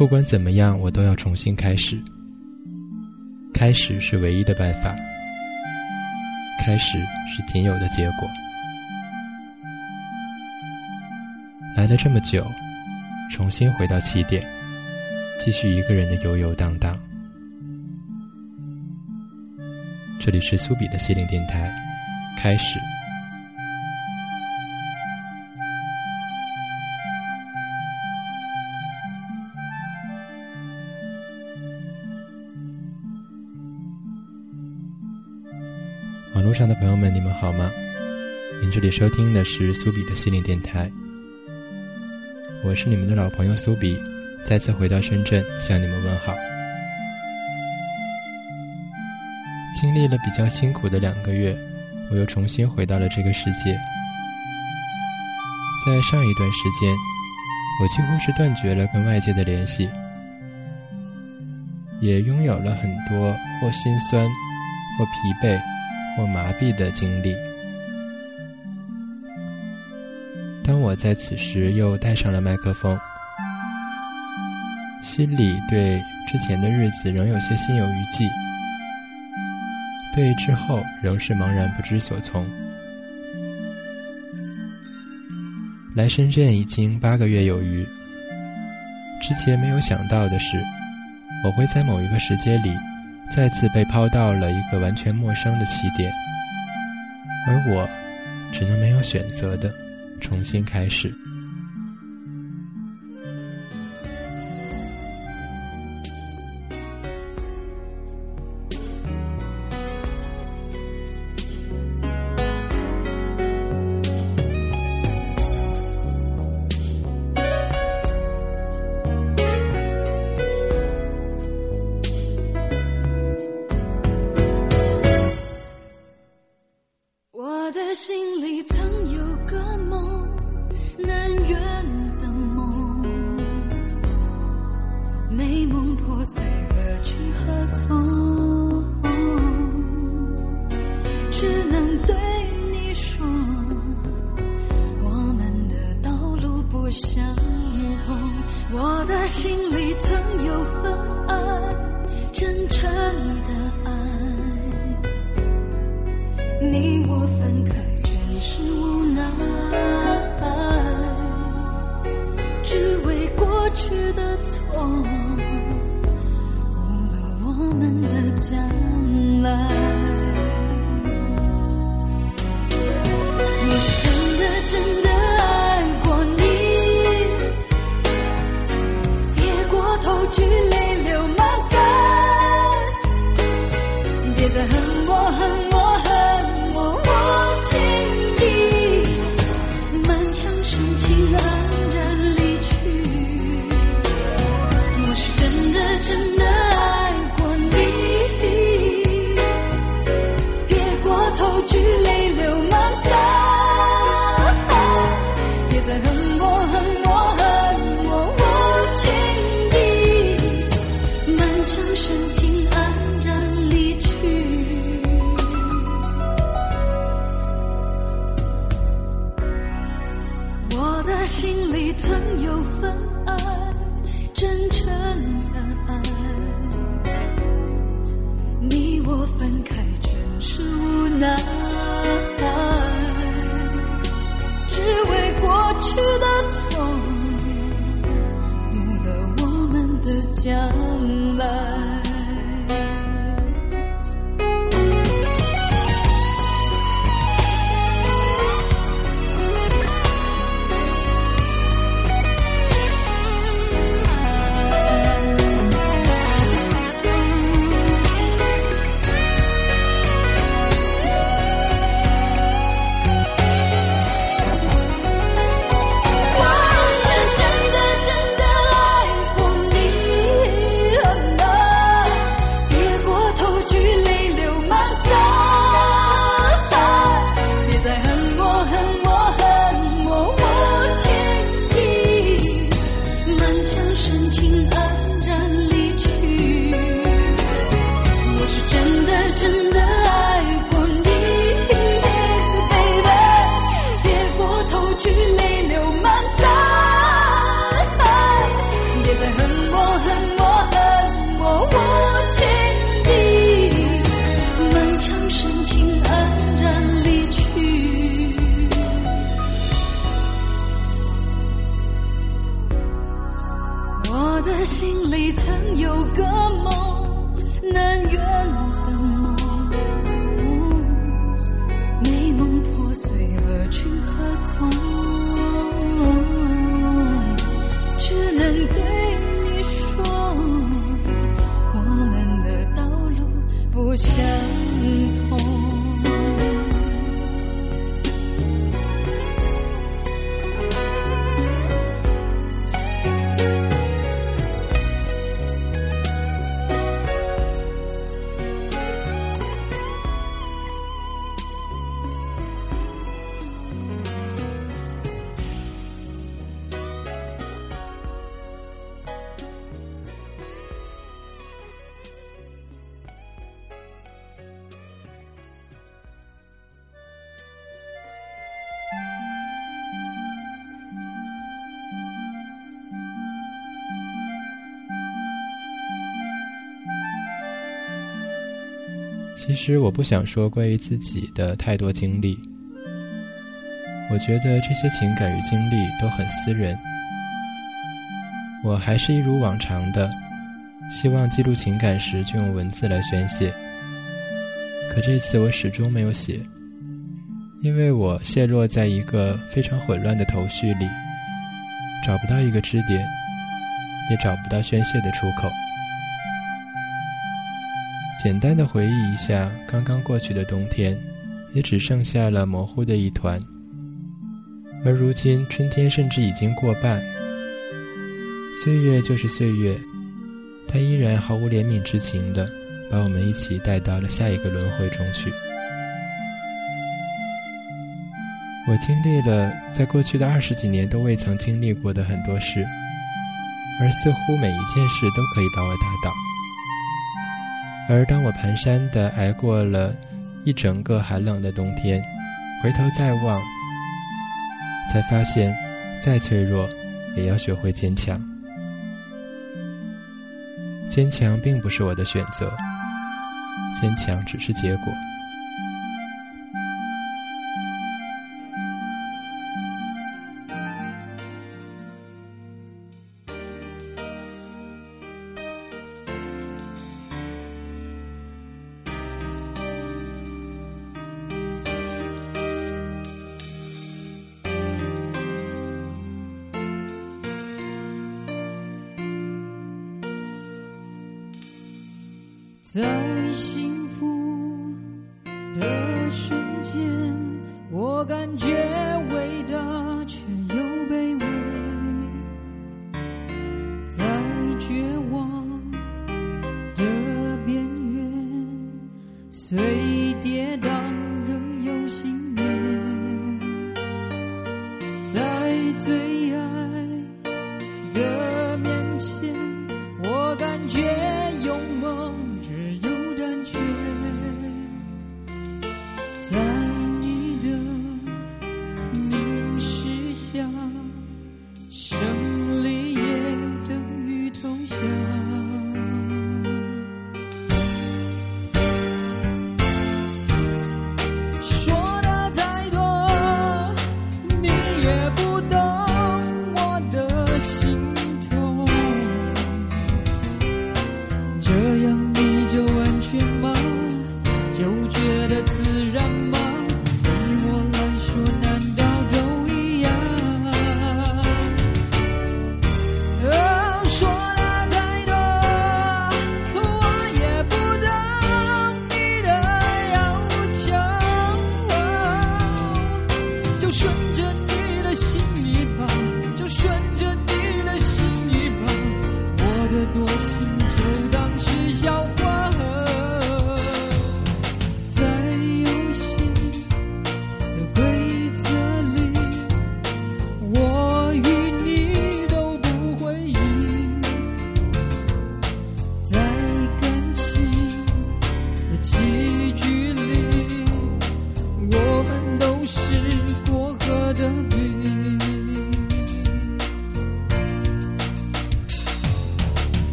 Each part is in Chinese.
不管怎么样，我都要重新开始。开始是唯一的办法，开始是仅有的结果。来了这么久，重新回到起点，继续一个人的游游荡荡。这里是苏比的心灵电台，开始。上的朋友们，你们好吗？您这里收听的是苏比的心灵电台，我是你们的老朋友苏比，再次回到深圳向你们问好。经历了比较辛苦的两个月，我又重新回到了这个世界。在上一段时间，我几乎是断绝了跟外界的联系，也拥有了很多或心酸、或疲惫、或麻痹的经历。当我在此时又带上了麦克风，心里对之前的日子仍有些心有余悸。对之后仍是茫然不知所从。来深圳已经八个月有余，之前没有想到的是，我会在某一个时间里，再次被抛到了一个完全陌生的起点，而我，只能没有选择的重新开始。相同我的心里曾有份爱真诚的爱你我分开全是无奈。只为过去的错误了我们的将来其实我不想说关于自己的太多经历，我觉得这些情感与经历都很私人。我还是一如往常的，希望记录情感时就用文字来宣泄。可这次我始终没有写，因为我陷落在一个非常混乱的头绪里，找不到一个支点，也找不到宣泄的出口。简单的回忆一下刚刚过去的冬天，也只剩下了模糊的一团。而如今春天甚至已经过半，岁月就是岁月，它依然毫无怜悯之情的把我们一起带到了下一个轮回中去。我经历了在过去的二十几年都未曾经历过的很多事，而似乎每一件事都可以把我打倒。而当我蹒跚地挨过了一整个寒冷的冬天，回头再望，才发现，再脆弱，也要学会坚强。坚强并不是我的选择，坚强只是结果。在心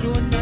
说，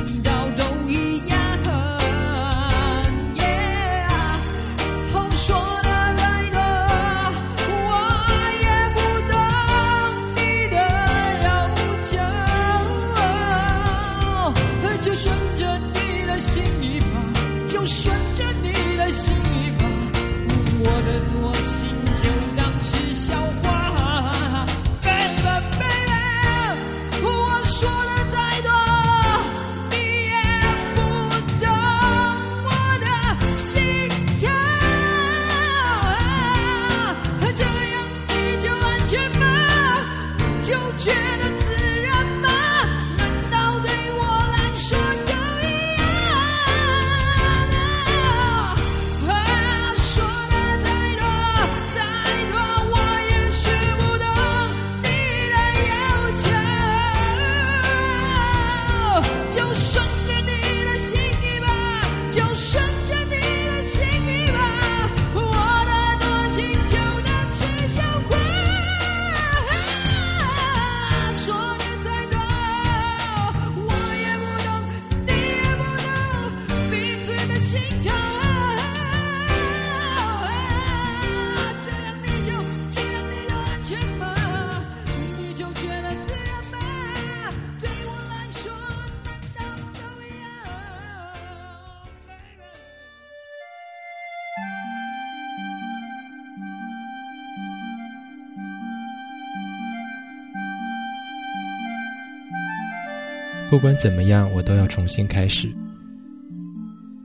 不管怎么样，我都要重新开始。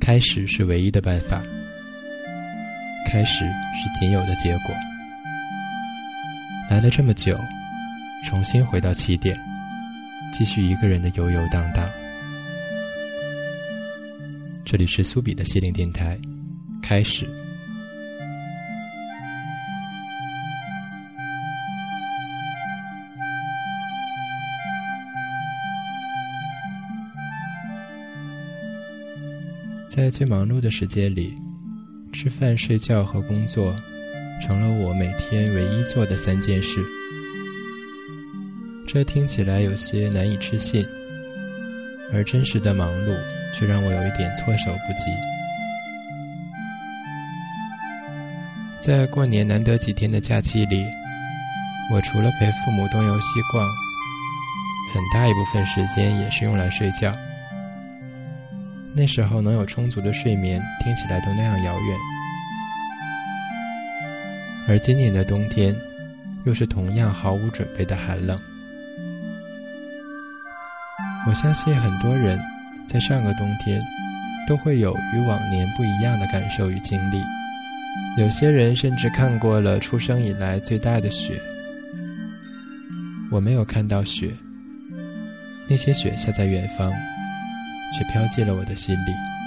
开始是唯一的办法，开始是仅有的结果。来了这么久，重新回到起点，继续一个人的游游荡荡。这里是苏比的心灵电台，开始。在最忙碌的时间里，吃饭、睡觉和工作成了我每天唯一做的三件事。这听起来有些难以置信，而真实的忙碌却让我有一点措手不及。在过年难得几天的假期里，我除了陪父母东游西逛，很大一部分时间也是用来睡觉。那时候能有充足的睡眠，听起来都那样遥远。而今年的冬天，又是同样毫无准备的寒冷。我相信很多人在上个冬天都会有与往年不一样的感受与经历。有些人甚至看过了出生以来最大的雪。我没有看到雪，那些雪下在远方。却飘进了我的心里。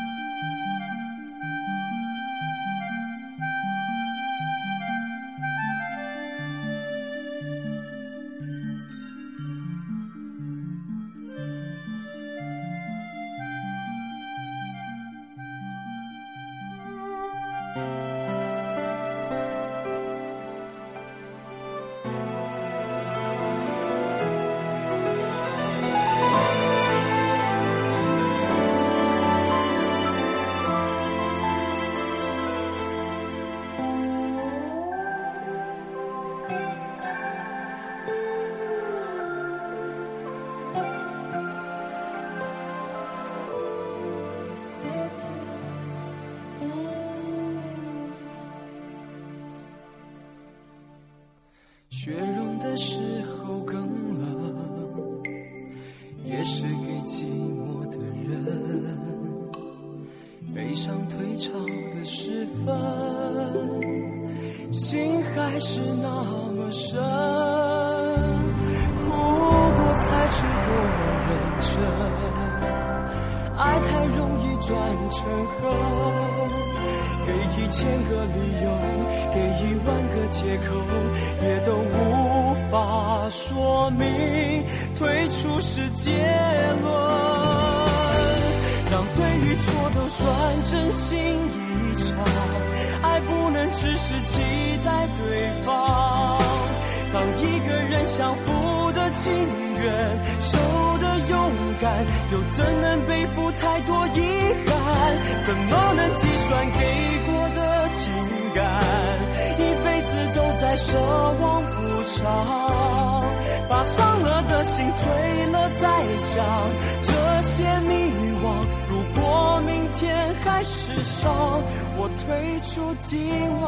的时候更冷，也是给寂寞的人。悲伤退潮的时分，心还是那么深。哭过才知多认真，爱太容易转成恨。给一千个理由，给一万个借口，也都无法说明退出是结论。让对与错都算真心一场，爱不能只是期待对方。当一个人想负的情愿，又怎能背负太多遗憾？怎么能计算给过的情感，一辈子都在奢望补偿？把伤了的心退了再想，这些迷惘。如果明天还是伤，我退出今晚。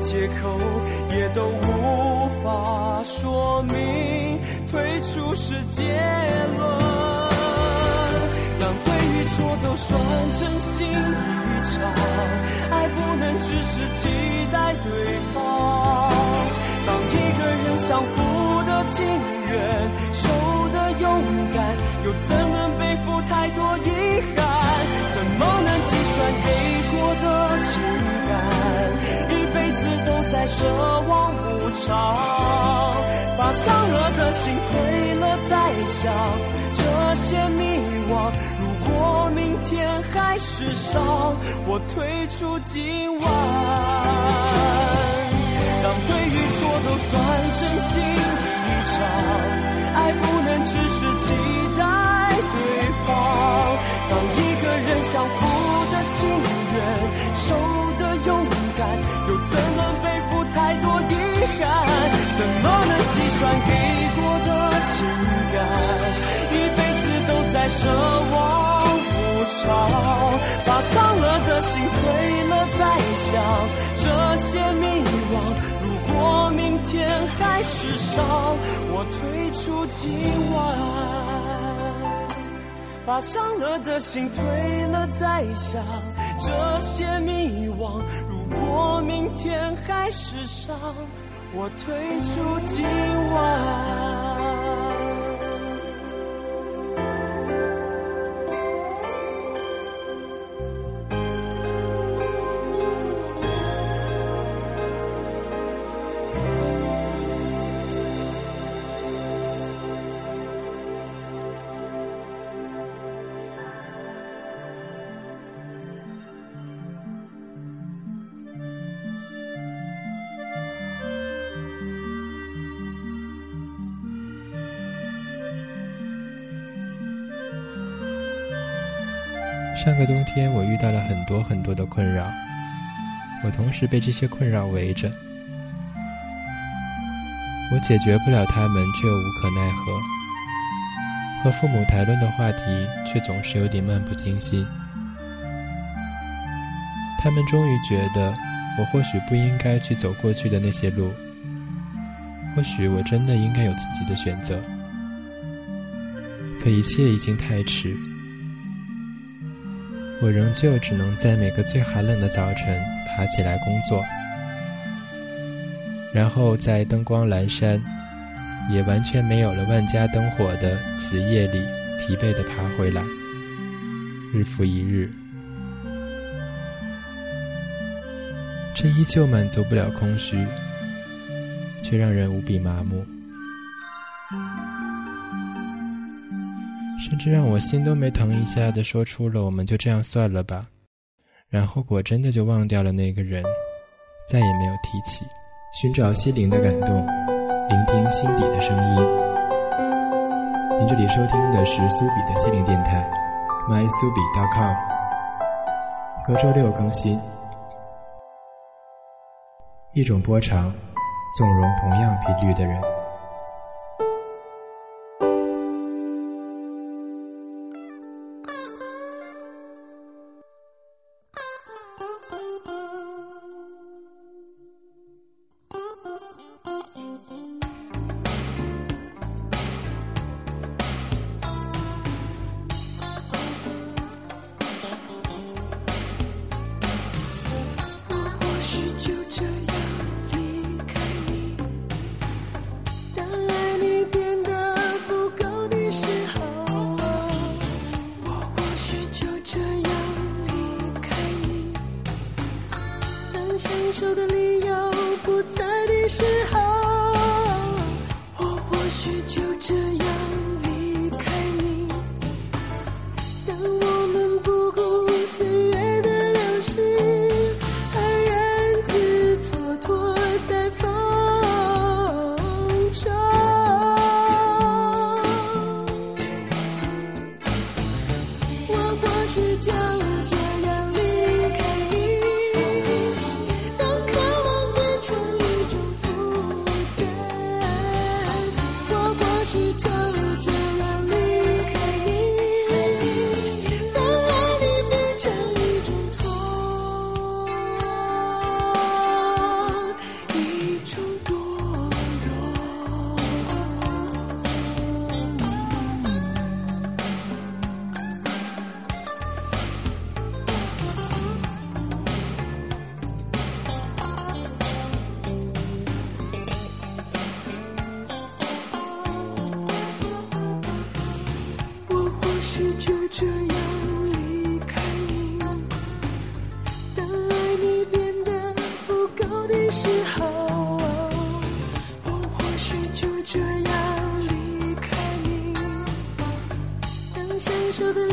借口，也都无法说明退出是结论。让对与错都算真心一场，爱不能只是期待对方。当一个人想负的情愿，守的勇敢，又怎能背负太多遗憾？怎么能计算？再奢望无常，把伤了的心退了再想，这些迷惘。如果明天还是伤，我退出今晚。当对与错都算真心一场，爱不能只是期待对方。当一个人相互的情愿，守。勇敢，又怎能太多遗憾？怎么能计算给过的情感？一辈子都在奢望无常，把伤了的心退了再想，这些迷惘。如果明天还是伤，我退出今晚，把伤了的心退了再想。这些迷惘，我明天还是伤，我退出今晚。上个冬天，我遇到了很多很多的困扰，我同时被这些困扰围着，我解决不了他们，却又无可奈何。和父母谈论的话题，却总是有点漫不经心。他们终于觉得，我或许不应该去走过去的那些路，或许我真的应该有自己的选择，可一切已经太迟。我仍旧只能在每个最寒冷的早晨爬起来工作，然后在灯光阑珊、也完全没有了万家灯火的子夜里疲惫地爬回来，日复一日。这依旧满足不了空虚，却让人无比麻木。甚至让我心都没疼一下的说出了“我们就这样算了吧”，然后果真的就忘掉了那个人，再也没有提起。寻找心灵的感动，聆听心底的声音。您这里收听的是苏比的心灵电台，mysubi.com，隔周六更新。一种波长，纵容同样频率的人。牵手的理由不在的时候，我或许就这样。To the.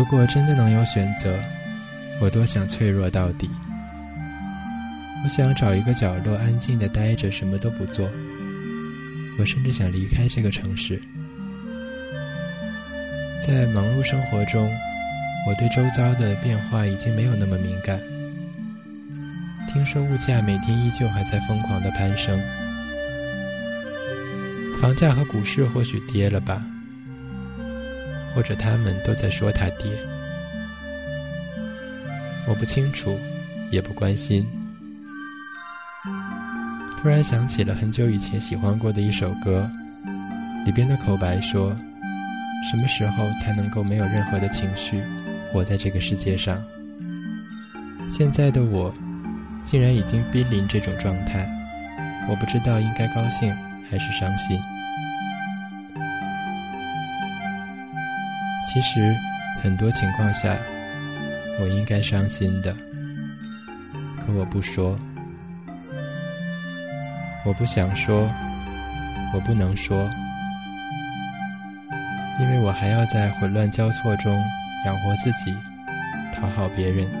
如果真的能有选择，我多想脆弱到底。我想找一个角落安静的待着，什么都不做。我甚至想离开这个城市。在忙碌生活中，我对周遭的变化已经没有那么敏感。听说物价每天依旧还在疯狂的攀升，房价和股市或许跌了吧，或者他们都在说他爹。我不清楚，也不关心。突然想起了很久以前喜欢过的一首歌，里边的口白说。什么时候才能够没有任何的情绪，活在这个世界上？现在的我，竟然已经濒临这种状态，我不知道应该高兴还是伤心。其实，很多情况下，我应该伤心的，可我不说，我不想说，我不能说。因为我还要在混乱交错中养活自己，讨好别人。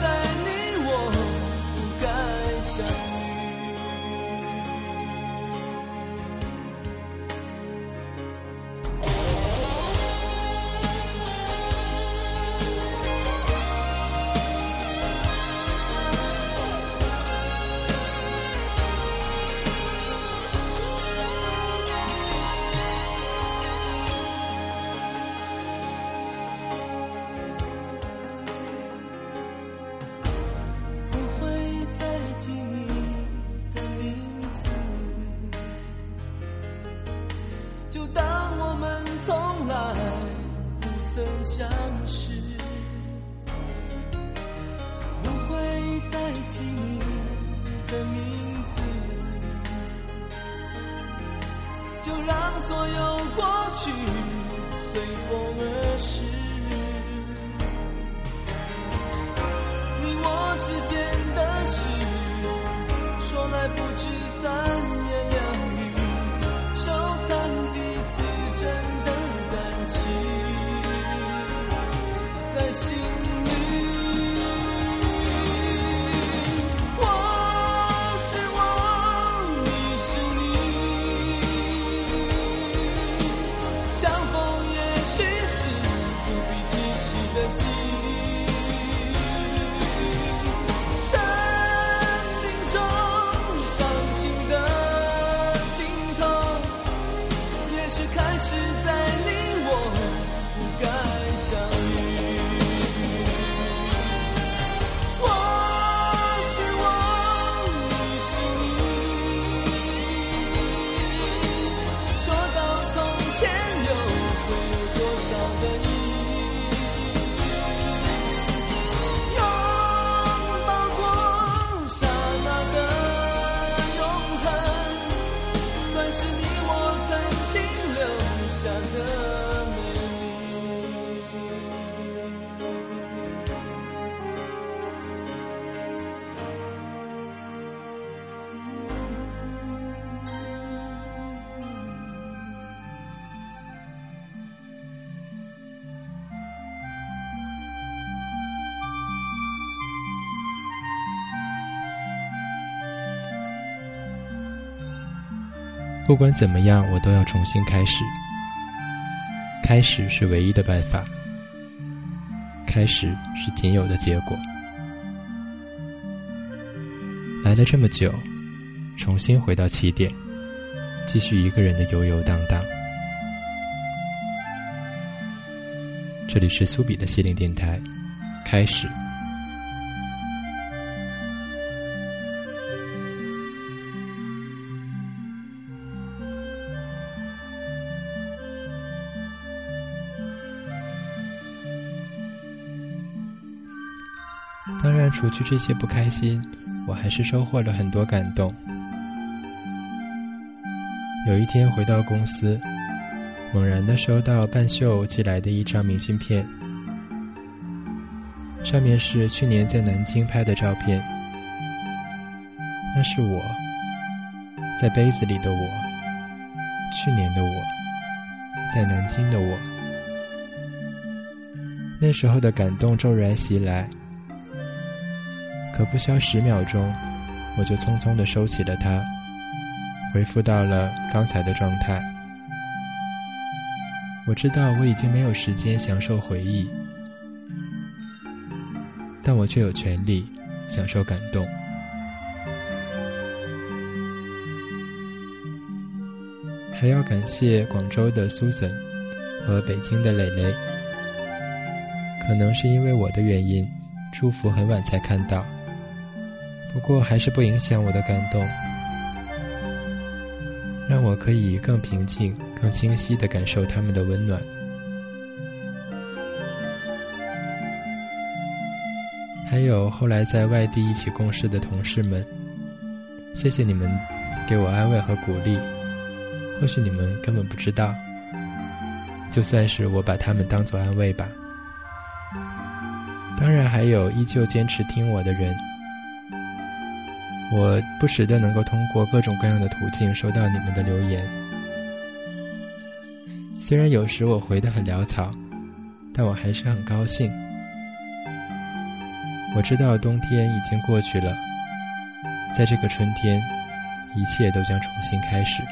在你不管怎么样，我都要重新开始。开始是唯一的办法，开始是仅有的结果。来了这么久，重新回到起点，继续一个人的游游荡荡。这里是苏比的心灵电台，开始。除去这些不开心，我还是收获了很多感动。有一天回到公司，猛然的收到半袖寄来的一张明信片，上面是去年在南京拍的照片，那是我在杯子里的我，去年的我，在南京的我，那时候的感动骤然袭来。可不消十秒钟，我就匆匆的收起了它，恢复到了刚才的状态。我知道我已经没有时间享受回忆，但我却有权利享受感动。还要感谢广州的 Susan 和北京的蕾蕾，可能是因为我的原因，祝福很晚才看到。不过还是不影响我的感动，让我可以更平静、更清晰地感受他们的温暖。还有后来在外地一起共事的同事们，谢谢你们给我安慰和鼓励。或许你们根本不知道，就算是我把他们当作安慰吧。当然还有依旧坚持听我的人。我不时的能够通过各种各样的途径收到你们的留言，虽然有时我回的很潦草，但我还是很高兴。我知道冬天已经过去了，在这个春天，一切都将重新开始。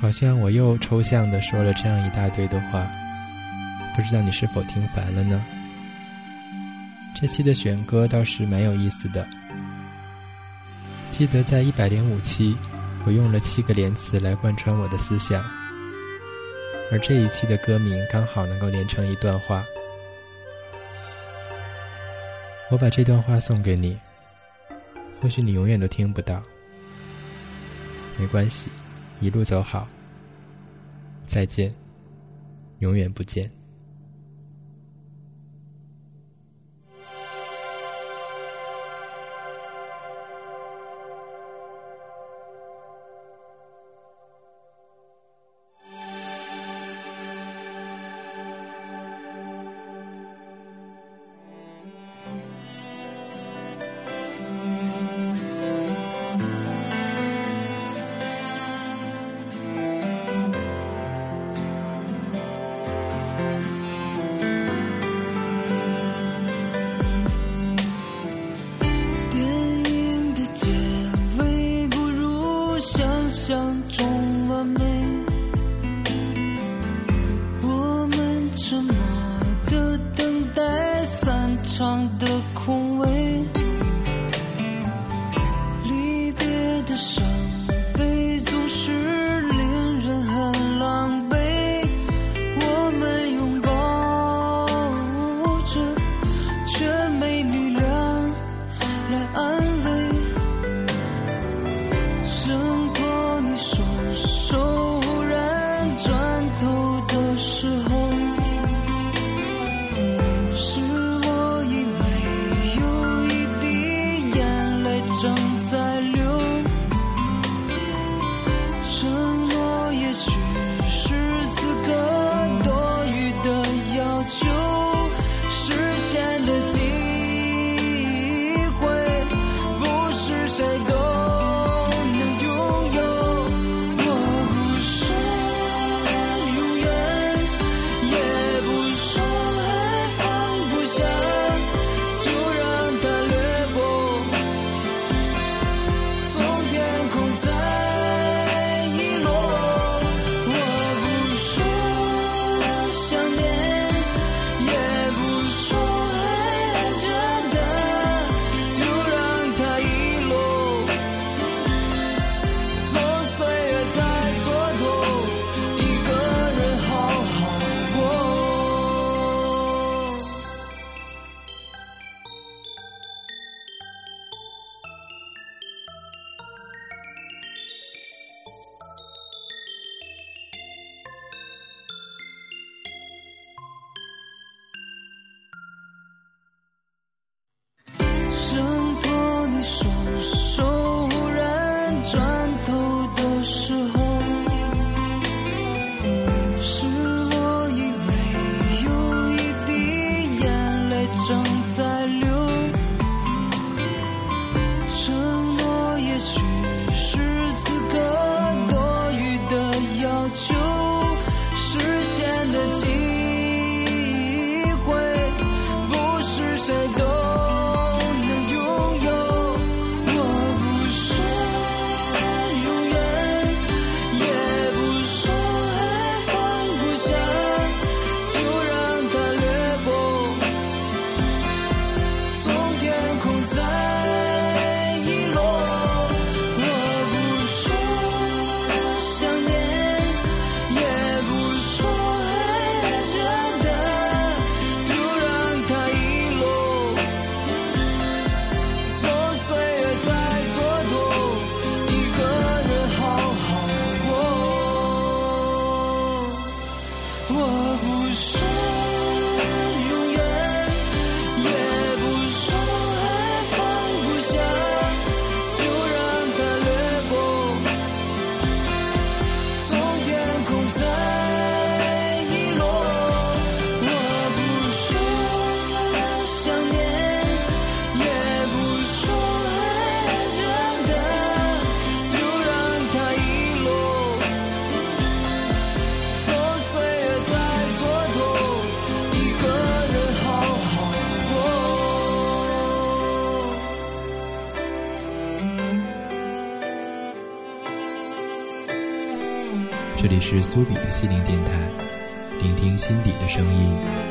好像我又抽象的说了这样一大堆的话，不知道你是否听烦了呢？这期的选歌倒是蛮有意思的。记得在一百零五期，我用了七个连词来贯穿我的思想，而这一期的歌名刚好能够连成一段话。我把这段话送给你，或许你永远都听不到，没关系。一路走好，再见，永远不见。是苏比的心灵电台，聆听心底的声音。